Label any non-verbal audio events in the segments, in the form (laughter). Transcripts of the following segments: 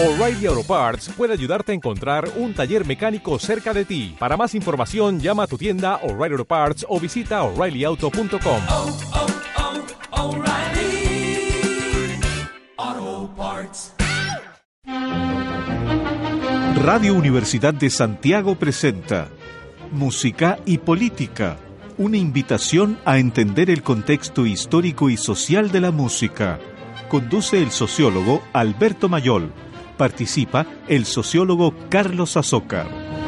O'Reilly Auto Parts puede ayudarte a encontrar un taller mecánico cerca de ti. Para más información, llama a tu tienda O'Reilly Auto Parts o visita oreillyauto.com. oh, oh, Parts. Radio Universidad de Santiago presenta Música y Política, una invitación a entender el contexto histórico y social de la música. Conduce el sociólogo Alberto Mayol. Participa el sociólogo Carlos Azócar.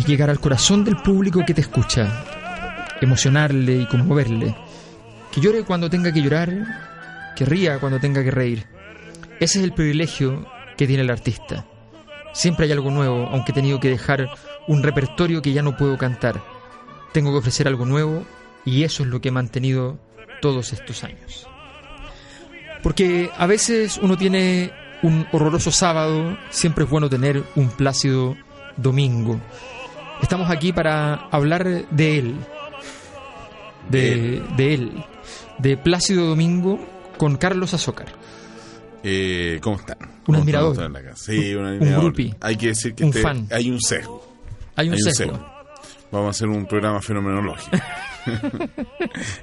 Es llegar al corazón del público que te escucha, emocionarle y conmoverle. Que llore cuando tenga que llorar, que ría cuando tenga que reír. Ese es el privilegio que tiene el artista. Siempre hay algo nuevo, aunque he tenido que dejar un repertorio que ya no puedo cantar. Tengo que ofrecer algo nuevo y eso es lo que he mantenido todos estos años. Porque a veces uno tiene un horroroso sábado, siempre es bueno tener un plácido domingo. Estamos aquí para hablar de él, de, de él, de Plácido Domingo con Carlos Azócar. Eh, ¿Cómo están? Un ¿Cómo admirador. están? Sí, un Un admirador. groupie. Hay que decir que Un este- fan. hay un sesgo. Hay un Hay un sesgo. sesgo. Vamos a hacer un programa fenomenológico. (laughs)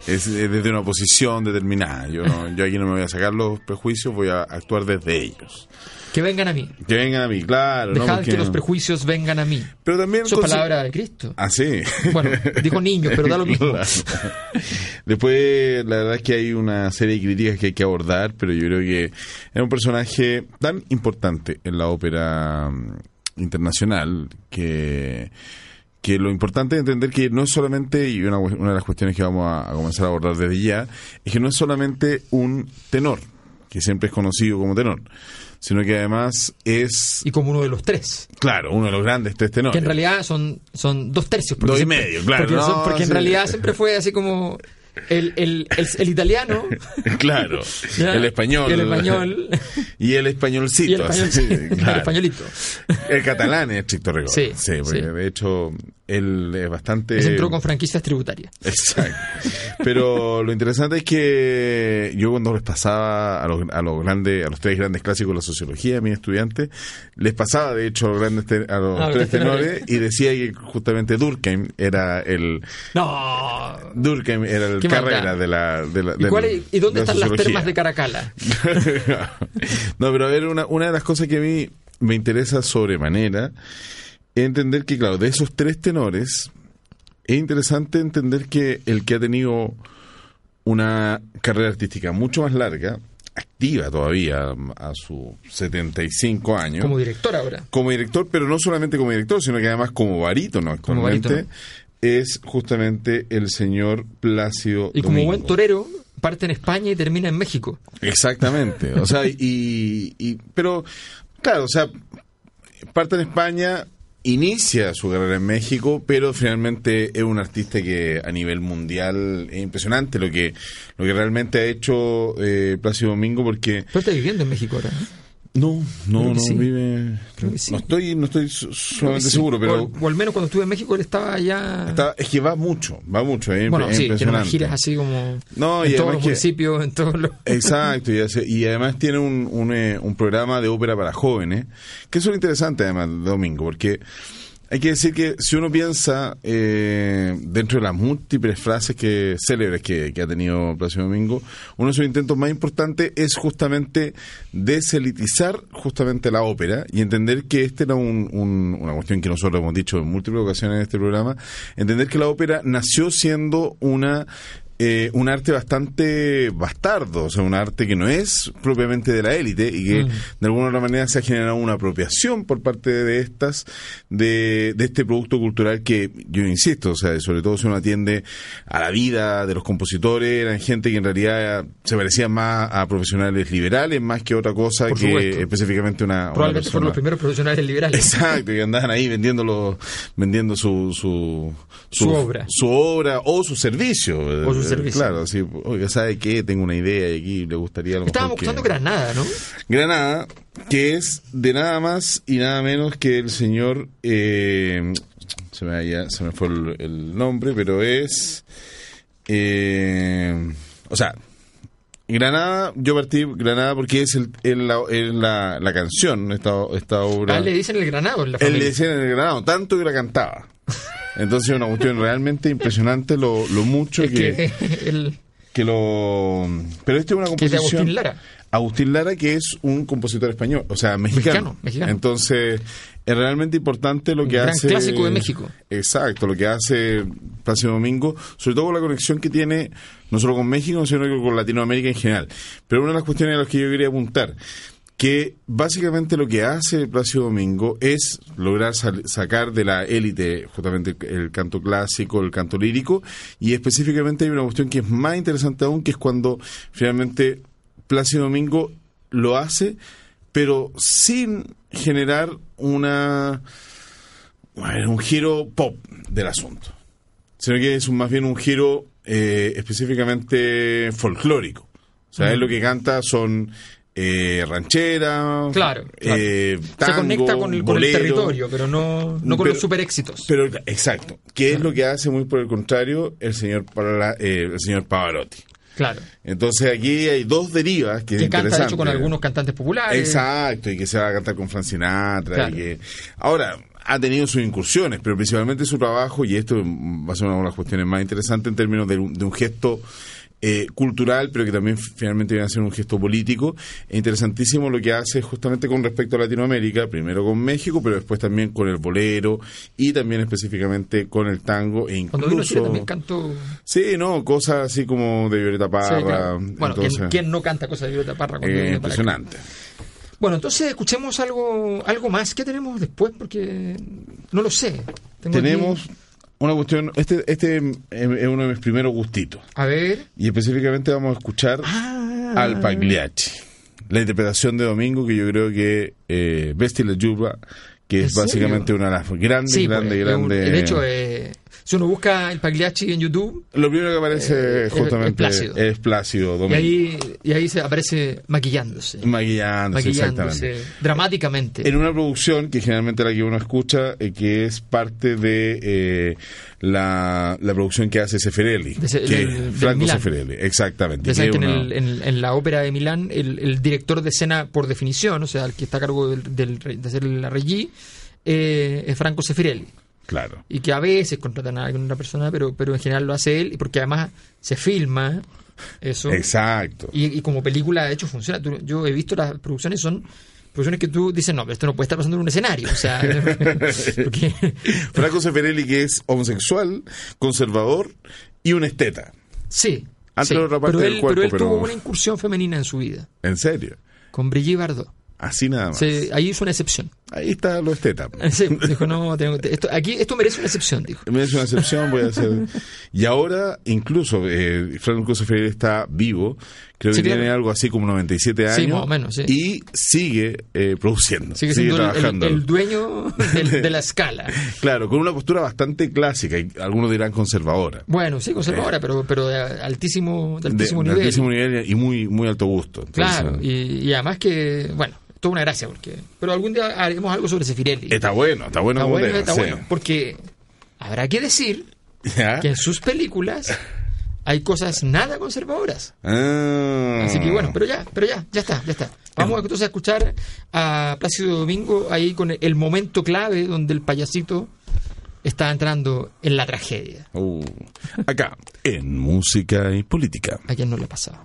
es, es desde una posición determinada. Yo, no- yo aquí no me voy a sacar los prejuicios, voy a actuar desde ellos. Que vengan a mí. Que vengan a mí, claro. ¿no? Dejad Porque- que los prejuicios vengan a mí. Pero también... Eso es palabra de Cristo. Ah, sí. Bueno, dijo niños, pero da lo mismo. Claro. (laughs) Después, la verdad es que hay una serie de críticas que hay que abordar, pero yo creo que es un personaje tan importante en la ópera mm, internacional que que lo importante es entender que no es solamente, y una, una de las cuestiones que vamos a, a comenzar a abordar desde ya, es que no es solamente un tenor, que siempre es conocido como tenor, sino que además es, Y como uno de los tres. claro, uno de los grandes tres tenores. Que en realidad son, son dos tercios. Dos y siempre- medio, claro, Porque, no, son- porque en sí. realidad siempre fue así como el, el, el, el italiano. (laughs) Claro, ¿ya? el español. El español. (laughs) Y el españolcito. Y el, sí, (laughs) españolito. El catalán es estricto rigor. Sí, porque sí. de hecho él es bastante... Se entró con franquicias tributarias. Exacto. Pero lo interesante es que yo cuando les pasaba a los, a los grandes, a los tres grandes clásicos de la sociología a mis estudiantes, les pasaba de hecho a los grandes te- a los A los tres tenores. y decía que justamente Durkheim era el No. Durkheim era el carrera de la de la ¿Y, cuál es- ¿y dónde de la están las termas de Caracala? (laughs) no, pero a ver, una, una de las cosas que a mí me interesa sobremanera entender que, claro, de esos tres tenores, es interesante entender que el que ha tenido una carrera artística mucho más larga, activa todavía a sus 75 años, Como director ahora. como director, pero no solamente como director, sino que además como barítono Como actualmente, barítono. es justamente el señor Plácido Y como buen torero, parte en España y termina en México. Exactamente. O sea, y, y- pero claro, o sea, parte en España, inicia su carrera en México, pero finalmente es un artista que a nivel mundial es impresionante lo que lo que realmente ha hecho eh, Plácido Domingo porque Pero está viviendo en México ahora. ¿eh? No, no, que no sí. vive que sí. no estoy no estoy Sí. seguro, pero O, o al menos cuando estuve en México él estaba allá. está- es que va mucho, va mucho, es, bueno, es sí, tiene impresionante. unas giras así como No, y en todos además los que- municipios, en todos los... Exacto, y, hace- y además tiene un, un, eh, un programa de ópera para jóvenes, que es lo interesante además de Domingo, porque Hay que decir que si uno piensa eh, dentro de las múltiples frases que célebres que, ha tenido Plácido Domingo, uno de sus intentos más importantes es justamente deselitizar justamente la ópera y entender que esta era un- un- una cuestión que nosotros hemos dicho en múltiples ocasiones en este programa, entender que la ópera nació siendo una eh, un arte bastante bastardo, o sea, un arte que no es propiamente de la élite y que de alguna u otra manera se ha generado una apropiación por parte de estas, de, de este producto cultural que, yo insisto, o sea, sobre todo si uno atiende a la vida de los compositores, eran gente que en realidad se parecía más a profesionales liberales más que otra cosa Por que supuesto. específicamente una, una Probablemente fueron los primeros profesionales liberales. Exacto, y andaban ahí vendiendo, los- vendiendo su, su, Su obra. Su obra o su servicio. O su servicio. Claro, así, oiga, ¿sabe qué? Tengo una idea y aquí le gustaría Estábamos que... Granada, ¿no? Granada, que es de nada más y nada menos que el señor... eh, se, me había- se me fue el, el nombre, pero es... eh, o sea, Granada, yo partí Granada porque es, el, el- la, la, la canción, esta, esta obra... Ah, le dicen el Granado en la Él le familia. decía en el Granado, tanto que la cantaba. (laughs) Entonces, una cuestión realmente impresionante lo, lo mucho Es que, que el, que lo. Pero este es una que es de composición. Agustín Lara. Agustín Lara, que es un compositor español, o sea, mexicano. Mexicano, mexicano. Entonces, es realmente importante lo que Un gran hace. clásico de México. Exacto, lo que hace Plácido Domingo, sobre todo con la conexión que tiene no solo con México, sino que con Latinoamérica en general. Pero una de las cuestiones a las que yo quería apuntar, que básicamente lo que hace Plácido Domingo es lograr sacar de la élite justamente el, canto clásico, el canto lírico, y específicamente hay una cuestión que es más interesante aún, que es cuando finalmente Plácido Domingo lo hace, pero sin generar una un giro pop del asunto, sino que es un- más bien un giro eh, específicamente folclórico. O sea, él lo que canta son eh, ranchera, Claro, claro. eh, Se conecta con el, con el bolero. territorio, pero no, no con Pero- los super éxitos. Pero exacto, que es lo que hace muy por el contrario el señor eh, el señor Pavarotti. claro. Entonces aquí hay dos derivas que, es Que canta, de hecho, con algunos cantantes populares. Exacto, y que se va a cantar con Frank Sinatra. Claro. Y que... Ahora, ha tenido sus incursiones, pero principalmente su trabajo, y esto va a ser una de las cuestiones más interesantes en términos de un, de un gesto eh, cultural, pero que también finalmente viene a ser un gesto político. Es interesantísimo lo que hace justamente con respecto a Latinoamérica, primero con México, pero después también con el bolero y también específicamente con el tango e Cuando vino a Chile incluso... también cantó. Sí, no, cosas así como de Violeta Sí, Parra. claro. Bueno, ¿quién, entonces, quién no canta cosas de Violeta Parra? cuando eh, impresionante. Bueno, entonces escuchemos algo, algo más. ¿Qué tenemos después? Porque no lo sé. Tengo Tenemos aquí- una cuestión, este, este es uno de mis primeros gustitos. A ver. Y específicamente vamos a escuchar Ah. al Pagliacci. La interpretación de Domingo, que yo creo que eh, Vesti la Giuba, que ¿En es básicamente serio? una de las grandes, Sí, grandes, pues, es un- grandes. de hecho, eh, si uno busca el Pagliacci en YouTube, Lo primero que aparece eh, justamente es Plácido. es Plácido y Domingo. ahí, y ahí se aparece maquillándose. Maquillándose, maquillándose exactamente. dramáticamente. En una producción que generalmente la que uno escucha, eh, que es parte de eh, la, la producción que hace Seferelli. De que- del- del Franco. Seferelli, exactamente. Que que en, una- el- en- en la ópera de Milán, el, el director de escena, por definición, o sea, el que está a cargo del, del- de hacer la regie, eh, es Franco Sefirelli. Claro. Y que a veces contratan a alguna persona, pero, pero en general lo hace él, y porque además se filma eso. Exacto. Y, y como película, de hecho, funciona. Tú- yo he visto las producciones, son producciones que tú dices, no, pero esto no puede estar pasando en un escenario. O sea, (laughs) porque, (laughs) Franco Seferelli, que es homosexual, conservador y un esteta. sí. Antes sí. la otra parte pero del cuerpo, pero él pero- tuvo una incursión femenina en su vida, En serio. con Brigitte Bardot. Así nada más. Se- ahí hizo una excepción. Ahí está lo esteta. (laughs) Sí, dijo, no, tengo- esto, aquí esto merece una excepción, dijo. Me es una excepción, voy a hacer. Y ahora, incluso, eh, Franco Seferelli está vivo. Creo Sí, que claro. tiene algo así como 97 años. Sí, más o menos, sí. Y sigue eh, produciendo. Sigue el, trabajando. el dueño del- de la (laughs) escala. Claro, con una postura bastante clásica y algunos dirán conservadora. Bueno, sí, conservadora, pero, pero de altísimo, de altísimo de, de nivel. altísimo nivel y muy, muy alto gusto. Entonces, Claro, y, y además que, bueno, toda una gracia, porque. Pero algún día haremos algo sobre Sefirelli. Está bueno, está bueno Está bueno, tema, está sí. bueno. Porque habrá que decir ¿Ya? que en sus películas hay cosas nada conservadoras. Ah. Así que bueno, pero ya, pero ya, ya está, ya está. Vamos entonces a escuchar a Plácido Domingo ahí con el momento clave donde el payasito está entrando en la tragedia. Uh, acá, en música y política. ¿A quién no le ha pasado?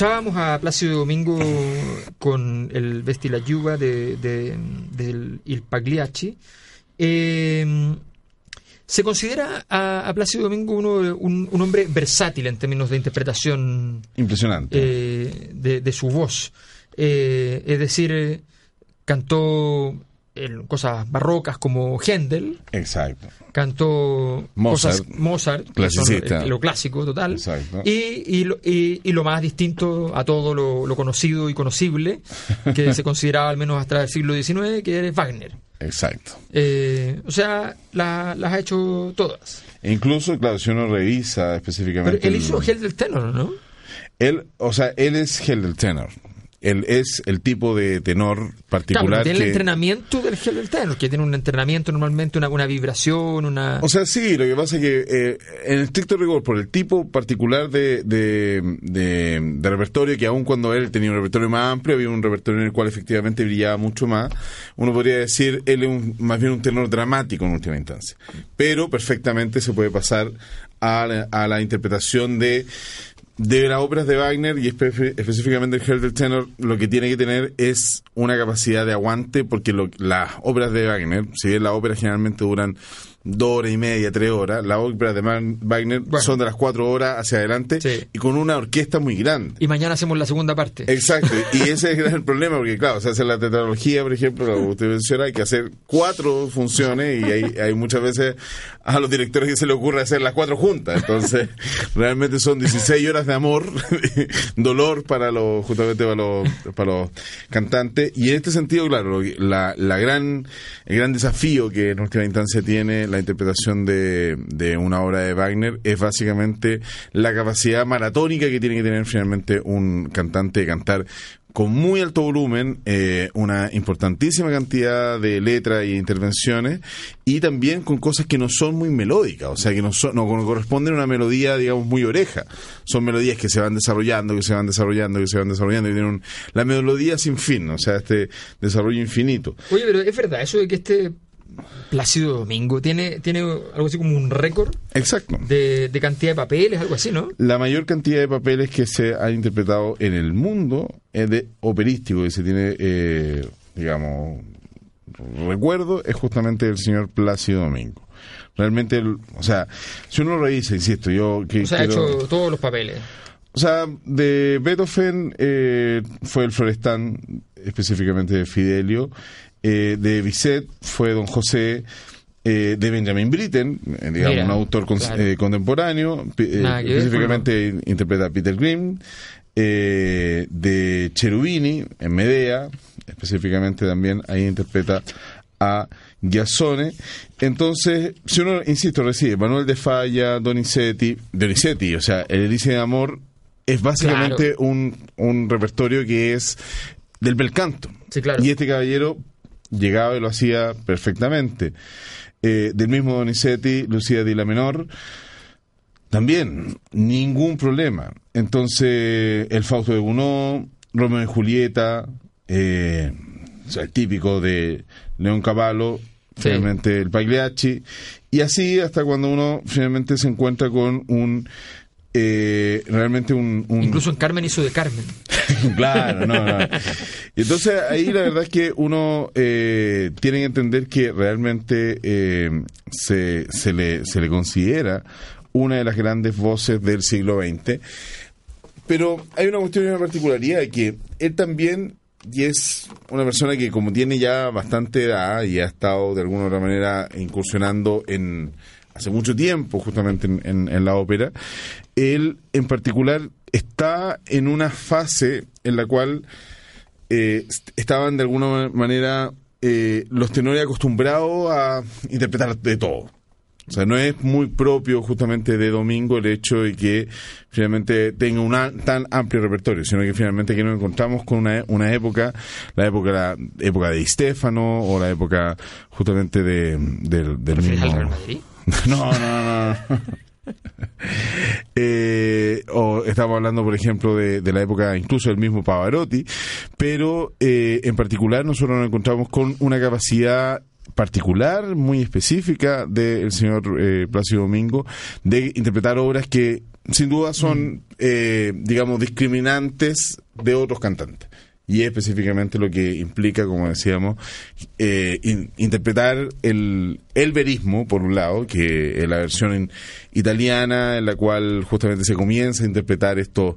Escuchábamos a Plácido Domingo con el Vesti la Yuga de, de- del Il Pagliacci. Eh, se considera a, a Plácido Domingo uno, un, un hombre versátil en términos de interpretación Impresionante. eh, de, de su voz. Eh, es decir, eh, cantó en cosas barrocas como Händel, Exacto. cantó Mozart. cosas Mozart, son Clasicista. eh, lo clásico total, Exacto. y, y, lo, y- y lo más distinto a todo lo, lo conocido y conocible, que se consideraba al menos hasta el siglo XIX, que es Wagner. Exacto. Eh, o sea, la- las ha hecho todas. E incluso, claro, si uno revisa Pero específicamente. él el- hizo Hell del Tenor, ¿no? Él, o sea, él es Hell del tenor. Él es el tipo de tenor Claro, particular tiene el que... entrenamiento del del Tenor, que tiene un entrenamiento normalmente, una, una vibración, una... O sea, sí, lo que pasa es que eh, en estricto rigor, por el tipo particular de, de, de- de repertorio, que aun cuando él tenía un repertorio más amplio, había un repertorio en el cual efectivamente brillaba mucho más, uno podría decir, él es un- más bien un tenor dramático en última instancia. Pero perfectamente se puede pasar a la, a la interpretación de de las óperas de Wagner y espe- específicamente el Herr Tenor, lo que tiene que tener es una capacidad de aguante, porque lo- las óperas de Wagner, si bien las óperas generalmente duran dos horas y media, tres horas, las óperas de Wagner Bueno. son de las cuatro horas hacia adelante Sí. y con una orquesta muy grande. Y mañana hacemos la segunda parte. Exacto, y (laughs) ese es el problema, porque claro, se hace la tetralogía, por ejemplo, lo que usted menciona, hay que hacer cuatro funciones y hay, hay muchas veces a los directores que se les ocurre hacer las cuatro juntas, entonces (laughs) realmente son 16 horas de amor, (laughs) dolor para los, justamente para los, para los cantantes, y en este sentido, claro, la, la gran, el gran desafío que en última instancia tiene la interpretación de, de una obra de Wagner es básicamente la capacidad maratónica que tiene que tener finalmente un cantante de cantar con muy alto volumen, eh, una importantísima cantidad de letras y intervenciones, y también con cosas que no son muy melódicas, o sea, que no, son, no corresponden a una melodía, digamos, muy oreja. Son melodías que se van desarrollando, que se van desarrollando, que se van desarrollando, y tienen un- la melodía sin fin, o sea, este desarrollo infinito. Oye, pero es verdad, eso de que este Plácido Domingo tiene, tiene algo así como un récord Exacto. de, de cantidad de papeles, algo así, ¿no? La mayor cantidad de papeles que se han interpretado en el mundo es de operístico que se tiene, eh, digamos, recuerdo, es justamente el señor Plácido Domingo. Realmente, o sea, si uno lo revisa, insisto, yo que O sea, ha hecho todos los papeles. o sea, de Beethoven eh, fue el Florestán, específicamente de Fidelio. Eh, de Bizet fue Don José. eh, de Benjamin Britten, eh, digamos, Mira, un autor con- claro. eh, contemporáneo. eh, Nada específicamente interpreta a Peter Grimm. eh, de Cherubini, en Medea. Específicamente también ahí interpreta a Giasone. Entonces, si uno, insisto, recibe Manuel de Falla, Donizetti, Donizetti, o sea, el Elise de Amor es básicamente un, un repertorio que es del bel canto. Sí, claro. Y este caballero llegaba y lo hacía perfectamente. Eh, del mismo Donizetti, Lucía di la Menor, también, ningún problema. Entonces, el Fausto de Gounod, Romeo y Julieta, eh, o sea, el típico de León Cavallo, Sí. finalmente el Pagliacci, y así hasta cuando uno finalmente se encuentra con un, eh, realmente un... un- Incluso en Carmen hizo de Carmen. (laughs) claro, no, no. Entonces ahí la verdad es que uno eh, tiene que entender que realmente eh, se, se, le, se le considera una de las grandes voces del siglo XX. Pero hay una cuestión y una particularidad que él también, y es una persona que como tiene ya bastante edad y ha estado de alguna u otra manera incursionando en hace mucho tiempo justamente en, en- en la ópera, él en particular está en una fase en la cual eh, est- estaban de alguna manera eh, los tenores acostumbrados a interpretar de todo. O sea, no es muy propio justamente de Domingo el hecho de que finalmente tenga un tan amplio repertorio, sino que finalmente que nos encontramos con una, una época, la época la época de Stefano o la época justamente de, del, del ¿Refieres al mismo... Real Madrid? (laughs) No, no, no. no. (laughs) Eh, o estamos hablando, por ejemplo, de, de la época incluso del mismo Pavarotti, pero eh, en particular nosotros nos encontramos con una capacidad particular, muy específica del señor eh, Plácido Domingo de interpretar obras que sin duda son, eh, digamos, discriminantes de otros cantantes. Y es específicamente lo que implica, como decíamos, eh, in- interpretar el, el verismo, por un lado, que es la versión italiana, en la cual justamente se comienza a interpretar estos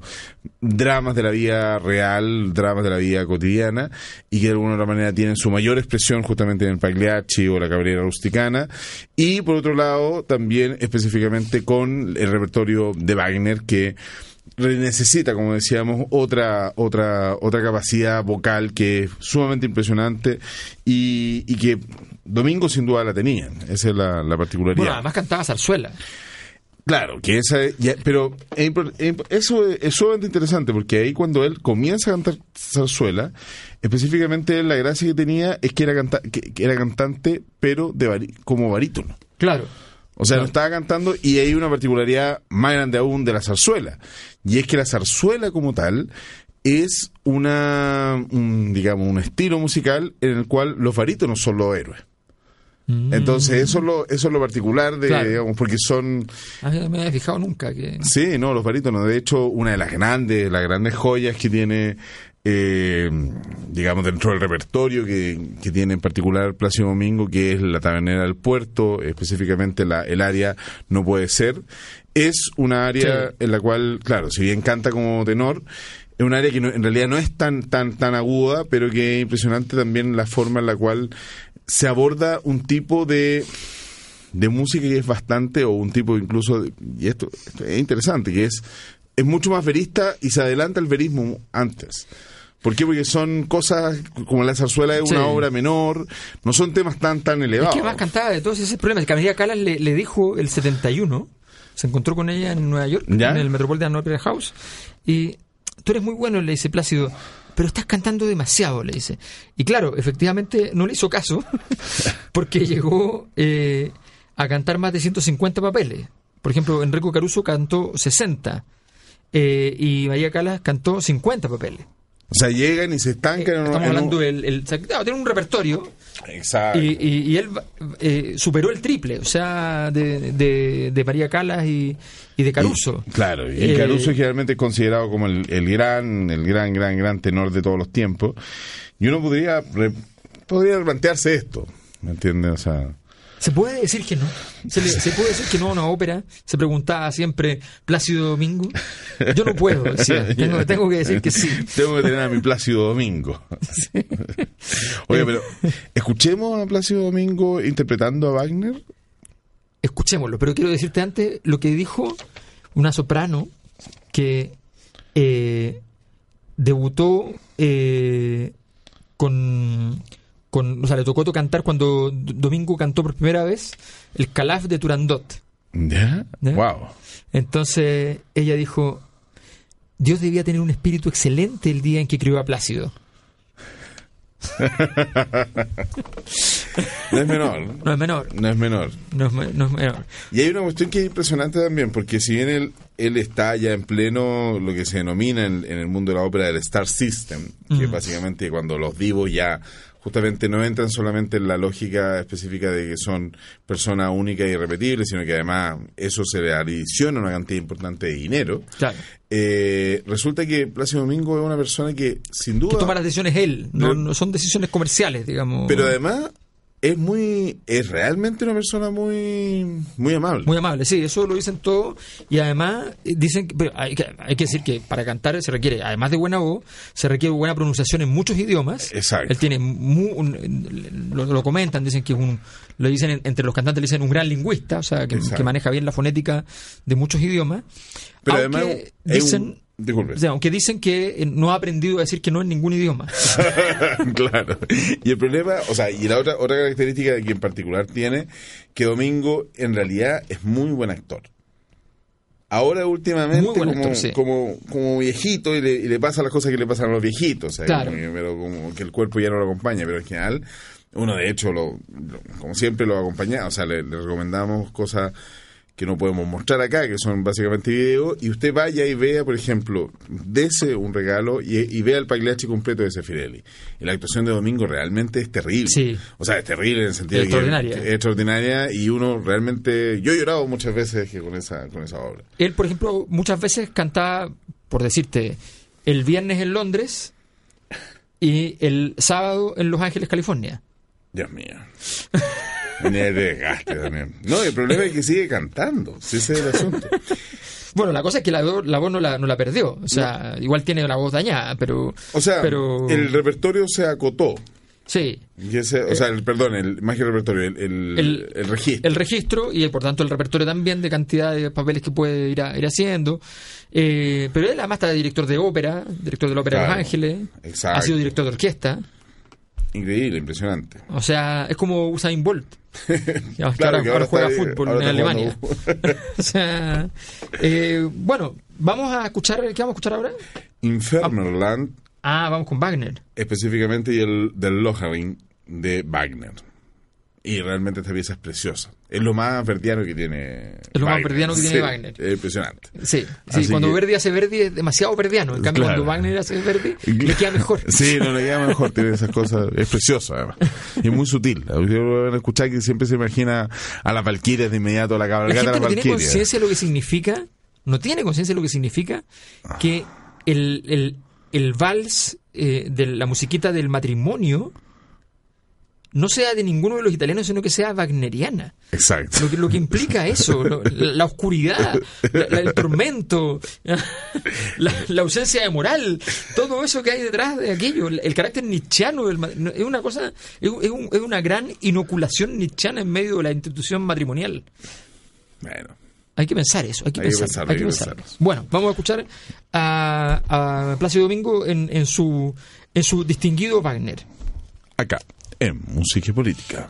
dramas de la vida real, dramas de la vida cotidiana, y que de alguna otra manera tienen su mayor expresión justamente en el Pagliacci o la Cabrera Rusticana, y por otro lado, también específicamente con el repertorio de Wagner, que necesita, como decíamos, otra, otra, otra capacidad vocal que es sumamente impresionante y, y que Domingo sin duda la tenía. Esa es la, la particularidad. Bueno, además cantaba zarzuela. Claro, que esa ya- pero eso es, es sumamente interesante porque ahí cuando él comienza a cantar zarzuela, específicamente la gracia que tenía es que era, canta- que, que era cantante, pero de como barítono. Claro. O sea, no estaba cantando y hay una particularidad más grande aún de la zarzuela. Y es que la zarzuela como tal es una, un, digamos, un estilo musical en el cual los barítonos son los héroes. Mm. Entonces, eso es lo, eso es lo particular de, Claro. digamos, porque son, Ah, no me había fijado nunca que... sí, no, los barítonos. De hecho, una de las grandes, las grandes joyas que tiene, eh, digamos, dentro del repertorio que, que tiene en particular Plácido Domingo, que es la tabernera del puerto, específicamente la, el área No Puede Ser, es una área Sí. en la cual, claro, si bien canta como tenor, es un área que no- en realidad no es tan, tan, tan aguda, pero que es impresionante también la forma en la cual se aborda un tipo de de música que es bastante, o un tipo incluso, de- y esto, esto es interesante, que es, es mucho más verista y se adelanta el verismo antes. ¿Por qué? Porque son cosas como la zarzuela es Sí. una obra menor, no son temas tan tan Es elevados. que más cantaba de todos esos problemas. Que María Calas le, le dijo el 71, se encontró con ella en Nueva York, ¿Ya? en el Metropolitan Opera House, y tú eres muy bueno, le dice Plácido, pero estás cantando demasiado, le dice. Y claro, efectivamente no le hizo caso, (laughs) porque llegó eh, a cantar más de 150 papeles. Por ejemplo, Enrico Caruso cantó 60, eh, y María Calas cantó 50 papeles. O sea, llegan y se estancan. en un- Estamos en un- hablando del... el- tiene un repertorio Exacto. y, y- y él eh, superó el triple, o sea, de, de, de María Calas y, y de Caruso. Claro, y Eh, Caruso es generalmente considerado como el, el gran, el gran, gran, gran tenor de todos los tiempos. Y uno podría, podría plantearse esto, ¿me entiendes? O sea, Se puede decir que no. Se, le- se puede decir que no a una ópera. Se preguntaba siempre Plácido Domingo. Yo no puedo, decía. (laughs) Tengo, tengo que decir que sí. Tengo que tener a mi Plácido Domingo. Oye, pero escuchemos a Plácido Domingo interpretando a Wagner. Escuchémoslo, pero quiero decirte antes lo que dijo una soprano que eh, debutó eh, con, con. O sea, le tocó cantar cuando Domingo cantó por primera vez el Calaf de Turandot. ¿Ya? ¿Ya? Wow. Entonces ella dijo: Dios debía tener un espíritu excelente el día en que crió a Plácido. (laughs) No es menor. No es menor. No es menor. No es, no es menor. Y hay una cuestión que es impresionante también, porque si bien él, él está ya en pleno lo que se denomina en, en el mundo de la ópera del Star System, que es básicamente cuando los divos ya justamente no entran solamente en la lógica específica de que son personas únicas y irrepetibles, sino que además eso se le adiciona una cantidad importante de dinero. Claro. Eh, resulta que Plácido Domingo es una persona que sin duda... Que toma las decisiones él. No son decisiones comerciales, digamos. pero además es muy... es realmente una persona muy... muy amable. Muy amable, sí, eso lo dicen todos. Y además eh, dicen que, pero hay, que hay que decir que para cantar se requiere, además de buena voz, se requiere buena pronunciación en muchos idiomas. Exacto. Él tiene mu- un- lo, lo comentan, dicen que es un, lo dicen en- entre los cantantes, le dicen un gran lingüista, o sea, que, maneja bien la fonética de muchos idiomas. Pero Aunque además es dicen, un- disculpe. o sea, aunque dicen que eh, no ha aprendido a decir que no en ningún idioma. (laughs) claro. Y el problema, o sea, y la otra, otra característica que en particular tiene, que Domingo en realidad es muy buen actor. Ahora últimamente como, actor, sí. como, como viejito y le, y le pasa las cosas que le pasan a los viejitos, o sea, Claro. como pero como que el cuerpo ya no lo acompaña, pero en general uno de hecho, lo, lo- como siempre lo acompaña, o sea, le, le recomendamos cosas que no podemos mostrar acá, que son básicamente videos, y usted vaya y vea, por ejemplo, dese un regalo y, y vea el Pagliacci completo de Sefirelli. Y la actuación de Domingo realmente es terrible. Sí. O sea, es terrible en el sentido de que Extraordinaria. es extraordinaria y uno realmente... Yo he llorado muchas veces que con esa, con esa obra. Él, por ejemplo, muchas veces cantaba, por decirte, el viernes en Londres y el sábado en Los Ángeles, California. Dios mío. (laughs) El desgaste también. No, el problema es que sigue cantando. Ese es el asunto. Bueno, la cosa es que la, vo- la voz no la, no la perdió. O sea, igual tiene la voz dañada, pero. O sea, pero, el repertorio se acotó. Sí. Y ese, o sea, el, perdón, el, más que el repertorio, el, el, El- el registro. El registro y por tanto el repertorio también de cantidad de papeles que puede ir, a- ir haciendo. Eh, pero él además está director de ópera, director de la Ópera de Claro, Los Ángeles. exacto. Ha sido director de orquesta. Increíble, impresionante. O sea, es como Usain Bolt. (laughs) Que Claro, ahora, que ahora ahora juega está- fútbol ahora en Alemania. (laughs) o sea, eh, bueno, vamos a escuchar, ¿qué vamos a escuchar ahora? Infernoland, Ah, vamos con Wagner. específicamente, y el del Lohengrin de Wagner. Y realmente esta pieza es preciosa. Es lo más verdiano que tiene. Es lo más Wagner. verdiano que tiene Sí, Wagner. Es impresionante. Sí, sí cuando que- Verdi hace Verdi es demasiado verdiano. En cambio, Claro. cuando Wagner hace Verdi, le queda mejor. (laughs) Sí, no le queda mejor, tiene esas cosas. Es precioso, además. Y muy sutil. Van a escuchar que siempre se imagina a las Valquirias de inmediato, a la La cabalgata de gente las no tiene Valquirias. conciencia de lo que significa, no tiene conciencia de lo que significa que el, el, el vals eh, de la musiquita del matrimonio no sea de ninguno de los italianos, sino que sea wagneriana. Exacto. Lo que, lo que implica (laughs) eso, lo- la, oscuridad, la- la- el tormento, (laughs) la, la ausencia de moral, todo eso que hay detrás de aquello, el, el carácter nietzscheano del es una cosa, es, es un- es una gran inoculación nietzscheana en medio de la institución matrimonial. Bueno. Hay que pensar eso, hay que Hay pensar, pensarlo, hay que pensarlo. Bueno, vamos a escuchar a, a Plácido Domingo en, en su en su distinguido Wagner. Acá, en Música y Política.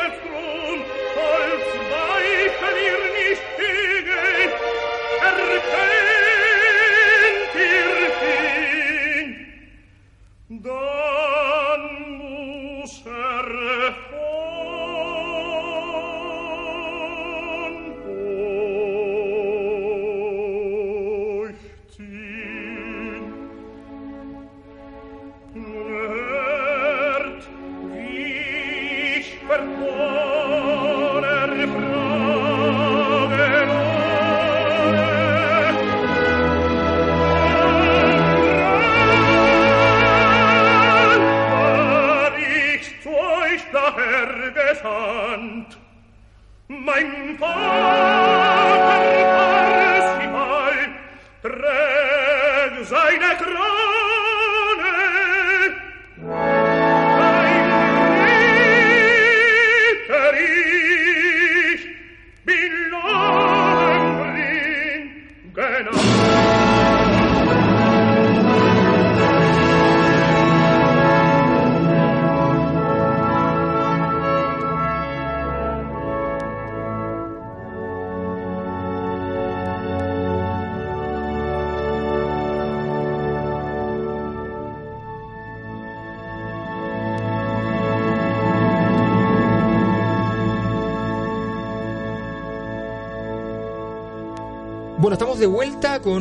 des through.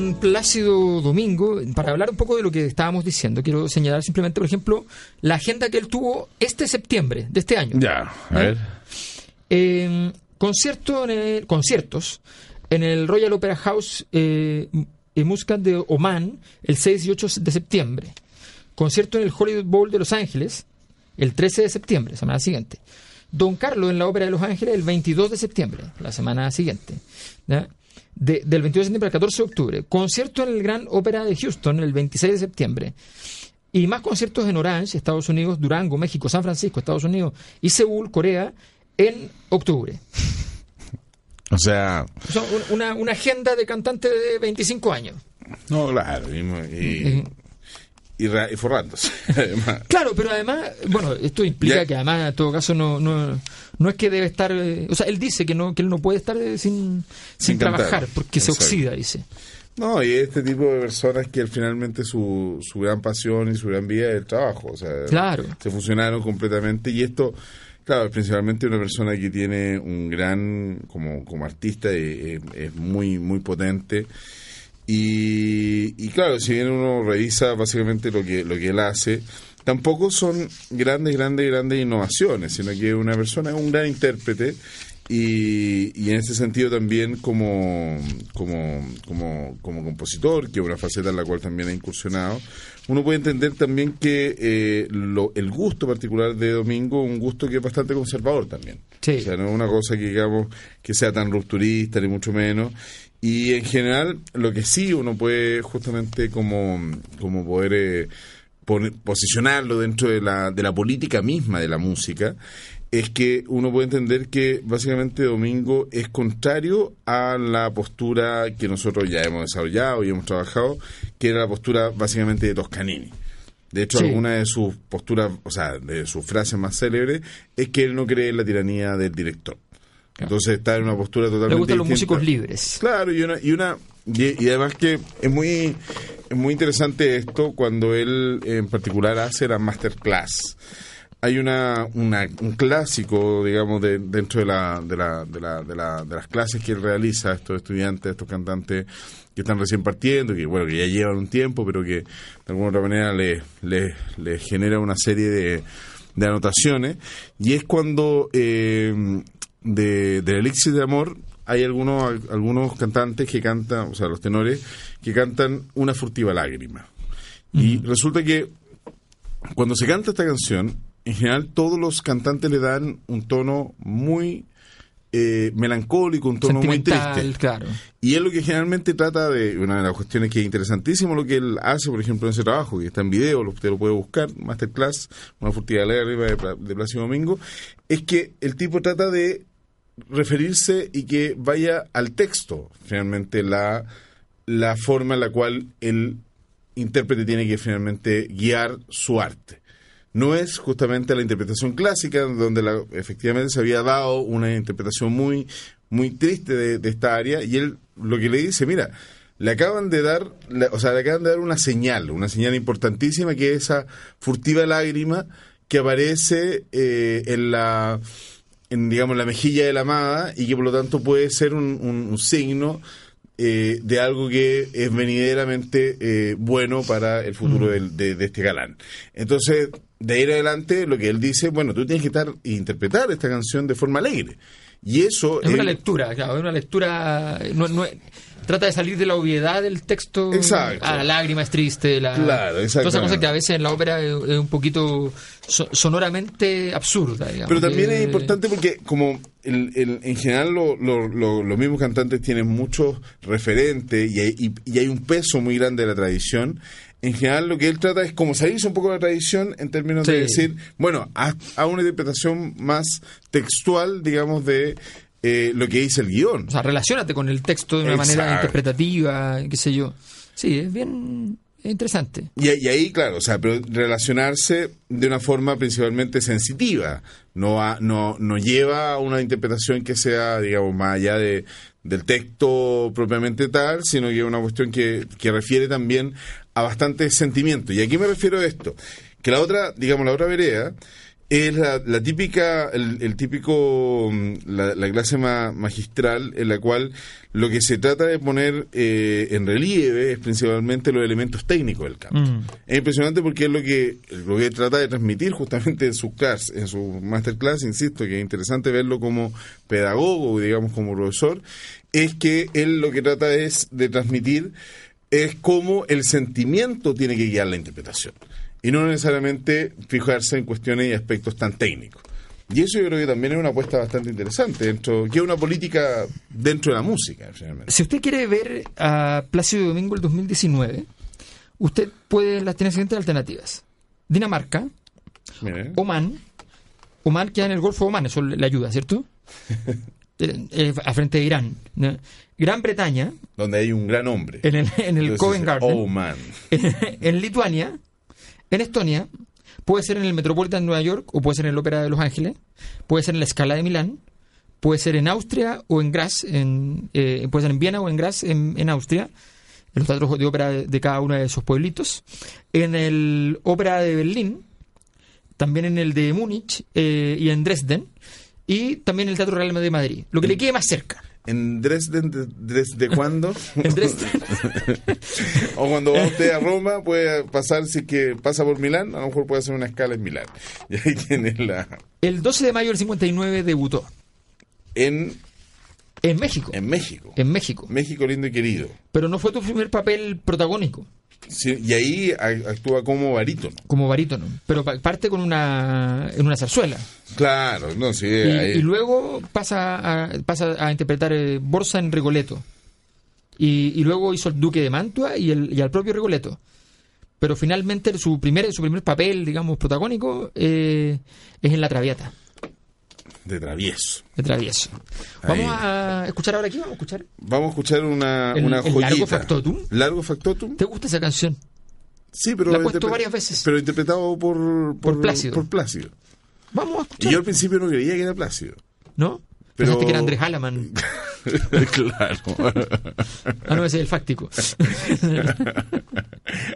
Con Plácido Domingo para hablar un poco de lo que estábamos diciendo. Quiero señalar simplemente, por ejemplo, la agenda que él tuvo este septiembre de este año. Ya, a ¿Eh? ver. Eh, concierto en el- conciertos en el Royal Opera House eh, en Muscat de Oman el 6 y 8 de septiembre. Concierto en el Hollywood Bowl de Los Ángeles el 13 de septiembre, semana siguiente. Don Carlos en la Ópera de Los Ángeles el 22 de septiembre, la semana siguiente. ¿ya? De- del 22 de septiembre al 14 de octubre. Concierto en el Gran Ópera de Houston el 26 de septiembre. Y más conciertos en Orange, Estados Unidos, Durango, México, San Francisco, Estados Unidos y Seúl, Corea, en octubre. (laughs) O sea, una, una agenda de cantante de 25 años. no, claro, y, y, y, y forrándose. (laughs) además. Claro, pero además, bueno, esto implica Ya. que además, en todo caso, no, no, no es que debe estar. eh, o sea, él dice que no que él no puede estar eh, sin, sin, cantar. trabajar porque se oxida, dice. No, y este tipo de personas que finalmente su, su gran pasión y su gran vida es el trabajo. O sea, Claro. se fusionaron completamente y esto, claro, es principalmente una persona que tiene un gran, como, como artista, eh, eh, es muy, muy potente. Y, y claro, si bien uno revisa básicamente lo que, lo que él hace, tampoco son grandes, grandes, grandes innovaciones, sino que una persona es un gran intérprete y, y en ese sentido también como, como, como, como compositor, que es una faceta en la cual también ha incursionado, uno puede entender también que eh, lo- el gusto particular de Domingo es un gusto que es bastante conservador también. Sí. O sea, no es una cosa que digamos que sea tan rupturista ni mucho menos. Y en general, lo que sí uno puede justamente como, como poder eh, poner- posicionarlo dentro de la, de la política misma de la música, es que uno puede entender que básicamente Domingo es contrario a la postura que nosotros ya hemos desarrollado y hemos trabajado, que era la postura básicamente de Toscanini. De hecho, Sí. alguna de sus posturas, o sea, de sus frases más célebres, es que él no cree en la tiranía del director. Entonces está en una postura totalmente Le gustan los distinta. músicos libres. Claro, y una, y una y, y además que es muy es muy interesante esto cuando él en particular hace la masterclass. Hay una, una un clásico, digamos, de, dentro de la, de, la, de, la, de, la- de las clases que él realiza estos estudiantes, estos cantantes que están recién partiendo, que bueno, que ya llevan un tiempo, pero que de alguna otra manera le, le, le genera una serie de, de anotaciones. Y es cuando eh, de, del Elixir de Amor hay algunos, algunos cantantes que cantan, o sea, los tenores, que cantan una furtiva lágrima. Y resulta que cuando se canta esta canción, en general todos los cantantes le dan un tono muy eh, melancólico, un tono muy triste. claro. Y es lo que generalmente trata de, una de las cuestiones que es interesantísimo lo que él hace, por ejemplo, en ese trabajo, que está en video, usted lo puede buscar, Masterclass, una furtiva lágrima de, de Plácido Domingo, es que el tipo trata de referirse y que vaya al texto, finalmente, la, la forma en la cual el intérprete tiene que finalmente guiar su arte. no es justamente la interpretación clásica, donde la- efectivamente se había dado una interpretación muy, muy triste de, esta área, y él lo que le dice, mira, le acaban de dar, o sea, le acaban de dar una señal, una señal importantísima, que es esa furtiva lágrima que aparece eh, en la en digamos la mejilla de la amada y que por lo tanto puede ser un, un- un signo eh, de algo que es venideramente eh, bueno para el futuro del- de, de este galán. Entonces, de ahí en adelante, lo que él dice, bueno, tú tienes que estar e interpretar esta canción de forma alegre. Y eso Es una lectura, claro, es una lectura. No, no- trata de salir de la obviedad del texto. Exacto. A la lágrima es triste. La, Claro, Toda esa cosa que a veces en la ópera es, es un poquito so- sonoramente absurda. digamos, Pero también es importante porque como el- el- en general lo- lo- lo- los mismos cantantes tienen muchos referentes y hay, y- y hay un peso muy grande de la tradición, en general lo que él trata es como salirse un poco de la tradición en términos de decir, bueno, haz una interpretación más textual, digamos, de eh, lo que dice el guion. O sea, relacionate con el texto de una manera interpretativa, qué sé yo. Sí, es bien es interesante. Y, y ahí, claro, o sea, pero relacionarse de una forma principalmente sensitiva, no, a- no, no lleva a una interpretación que sea, digamos, más allá de, del texto propiamente tal, sino que es una cuestión que, que refiere también a bastante sentimiento. Y aquí me refiero a esto, que la otra, digamos, la otra vereda es la, la típica, el, el típico, mm, la, la clase ma- magistral en la cual lo que se trata de poner eh, en relieve es principalmente los elementos técnicos del canto. Mm. Es impresionante porque es lo que, lo que trata de transmitir justamente en su clase, en su masterclass, insisto, que es interesante verlo como pedagogo, digamos como profesor, es que él lo que trata es de transmitir es cómo el sentimiento tiene que guiar la interpretación y no necesariamente fijarse en cuestiones y aspectos tan técnicos. Y eso yo creo que también es una apuesta bastante interesante, dentro, que es una política dentro de la música, finalmente. Si usted quiere ver a Plácido Domingo el 2019, usted puede las tiene las siguientes alternativas. Dinamarca, Mire, Oman, Oman queda en el Golfo de Oman, eso le ayuda, ¿cierto? (laughs) Eh, eh, a frente de Irán. ¿no? Gran Bretaña, donde hay un gran hombre. en el, en el Entonces, Covent Garden. Oh, man. (laughs) en Lituania, en Estonia, puede ser en el Metropolitan de Nueva York o puede ser en el Ópera de Los Ángeles, puede ser en la Scala de Milán, puede ser en Austria o en Graz, en, eh, puede ser en Viena o en Graz, en, en Austria, en los teatros de ópera de, de cada uno de esos pueblitos, en el Ópera de Berlín, también en el de Múnich eh, y en Dresden, y también en el Teatro Real de Madrid, lo que le quede más cerca. ¿En Dresden de- desde (laughs) cuándo? En Dresden. (laughs) o cuando va usted a Roma, puede pasar, si es que pasa por Milán, a lo mejor puede hacer una escala en Milán. (laughs) Y ahí tiene la... El 12 de mayo del 59 debutó En, en México. en México. En México. México lindo y querido. Pero no fue tu primer papel protagónico Sí, y ahí actúa como barítono. como barítono, pero pa- parte con una en una zarzuela Claro, no, sí. y, ahí- y luego pasa a, pasa a interpretar eh, Borsa en Rigoletto y, y luego hizo el Duque de Mantua y, el, y al propio Rigoletto. Pero finalmente su primer su primer papel, digamos, protagónico eh, es en La Traviata, de travieso. de Travieso. Ahí. Vamos a escuchar ahora aquí, vamos a escuchar. Vamos a escuchar una, El- una el joyita. Largo Factotum. Largo Factotum. ¿Te gusta esa canción? Sí, pero... La he puesto varias veces. Pero interpretado por... Por Plácido. Por Plácido. Vamos a Y escuchar. yo al principio no creía que era Plácido. ¿No? Pero- Pensaste que era Andrés Halaman. (laughs) claro. Ah, no, ese es el fáctico. (laughs)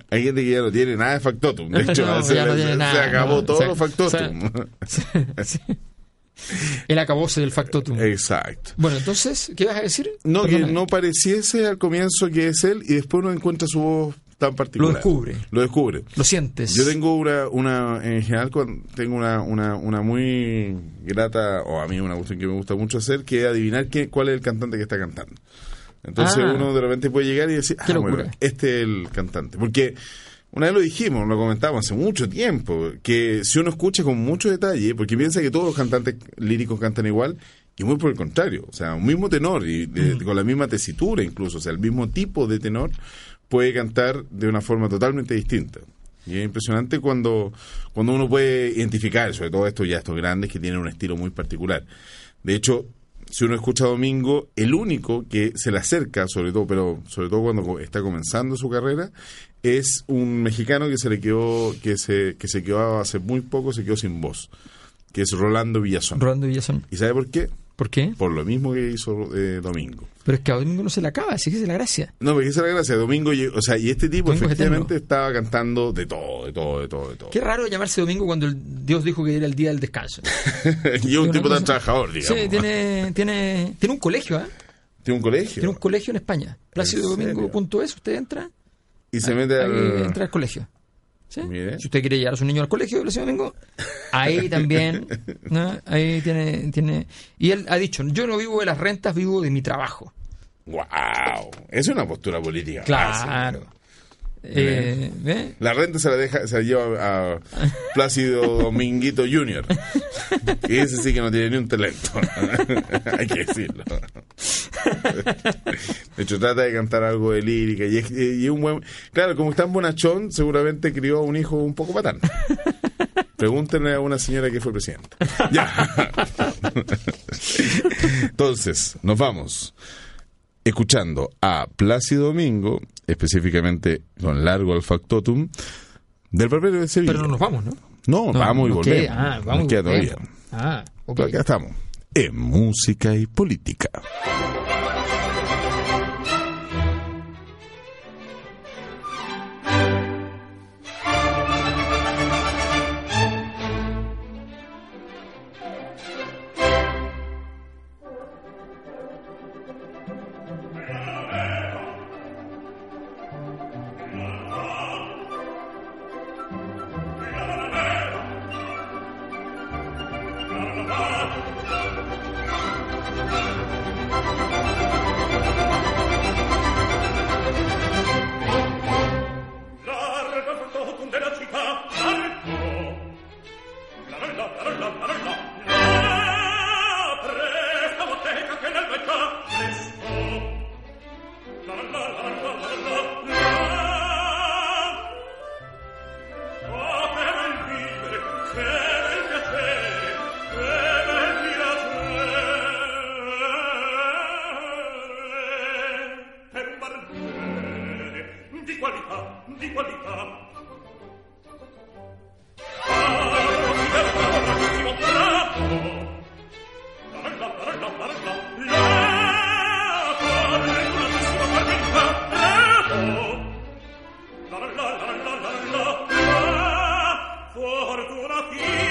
Hay gente que ya no tiene nada de factotum. De (laughs) hecho, No, se, ya no se- se acabó todo lo factotum. Sí. El acabose del factotum. Exacto. Bueno, entonces, ¿qué vas a decir? No, que no pareciese al comienzo que es él y después no encuentra su voz tan particular. Lo descubre. Lo descubre. Lo sientes. Yo tengo una, una en general tengo una, una, una muy grata, o a mí una cuestión que me gusta mucho hacer, que es adivinar qué, cuál es el cantante que está cantando. Entonces Ah. uno de repente puede llegar y decir, ah, bueno, este es el cantante. Porque una vez lo dijimos, lo comentamos hace mucho tiempo, que si uno escucha con mucho detalle, porque piensa que todos los cantantes líricos cantan igual, y muy por el contrario, o sea, un mismo tenor, y de- Mm. con la misma tesitura incluso, o sea, el mismo tipo de tenor, puede cantar de una forma totalmente distinta. Y es impresionante cuando, cuando uno puede identificar, sobre todo estos ya estos grandes que tienen un estilo muy particular. De hecho, si uno escucha a Domingo, el único que se le acerca, sobre todo, pero sobre todo cuando está comenzando su carrera, es un mexicano que se le quedó, que se, que se quedó hace muy poco, se quedó sin voz, que es Rolando Villazón. Rolando Villazón. ¿Y sabe por qué? ¿Por qué? Por lo mismo que hizo eh, Domingo. Pero es que a Domingo no se le acaba, así que es la gracia. No, porque esa es la gracia. Domingo, o sea, y este tipo Domingo es efectivamente estaba cantando de todo, de todo, de todo, de todo. Qué raro llamarse Domingo cuando el Dios dijo que era el día del descanso. (laughs) y es un tipo tan trabajador, digamos. Sí, tiene, tiene, tiene un colegio, ¿eh? Tiene un colegio. Tiene un colegio en España. Placidodomingo.es, usted entra, y se mete al... entra al colegio. Si usted quiere llevar a su niño al colegio Placido Domingo, ahí también, (laughs) ¿no? ahí tiene, tiene... Y él ha dicho, yo no vivo de las rentas, vivo de mi trabajo. ¡Wow! Es una postura política. Claro. Eh, ¿ve? La renta se la deja, se la lleva a Plácido Dominguito Jr. Y (laughs) ese sí que no tiene ni un talento. (laughs) Hay que decirlo. De hecho, trata de cantar algo de lírica. Y es, y es un buen. Claro, como está en bonachón, seguramente crió a un hijo un poco patán. Pregúntenle a una señora que fue presidenta. Ya. (laughs) Entonces, nos vamos escuchando a Plácido Domingo, específicamente con largo al factotum, del barbero de Sevilla. Pero no nos vamos, ¿no? No, No, vamos y volvemos. queda- ah, vamos Nos queda todavía. Ah, ok. Pero acá estamos. En música y política.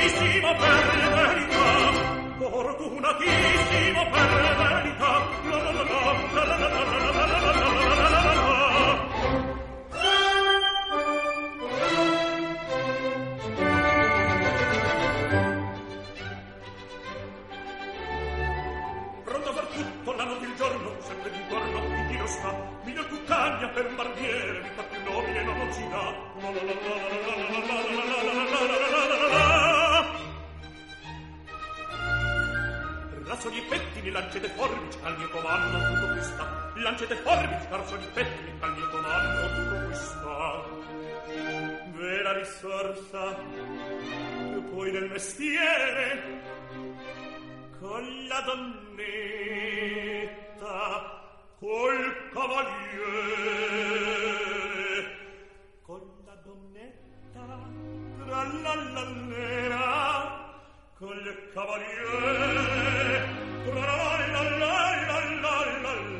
Fortunatissimo per verità, fortunatissimo per verità. La la la la, la la la la la la la la forbici, razzo di pettini al mio comando, tutto qui sta. Vera risorsa, e poi del mestiere, con la donnetta, col cavaliere, con la donnetta, tra la l'allera, col cavaliere, tra la la la la la la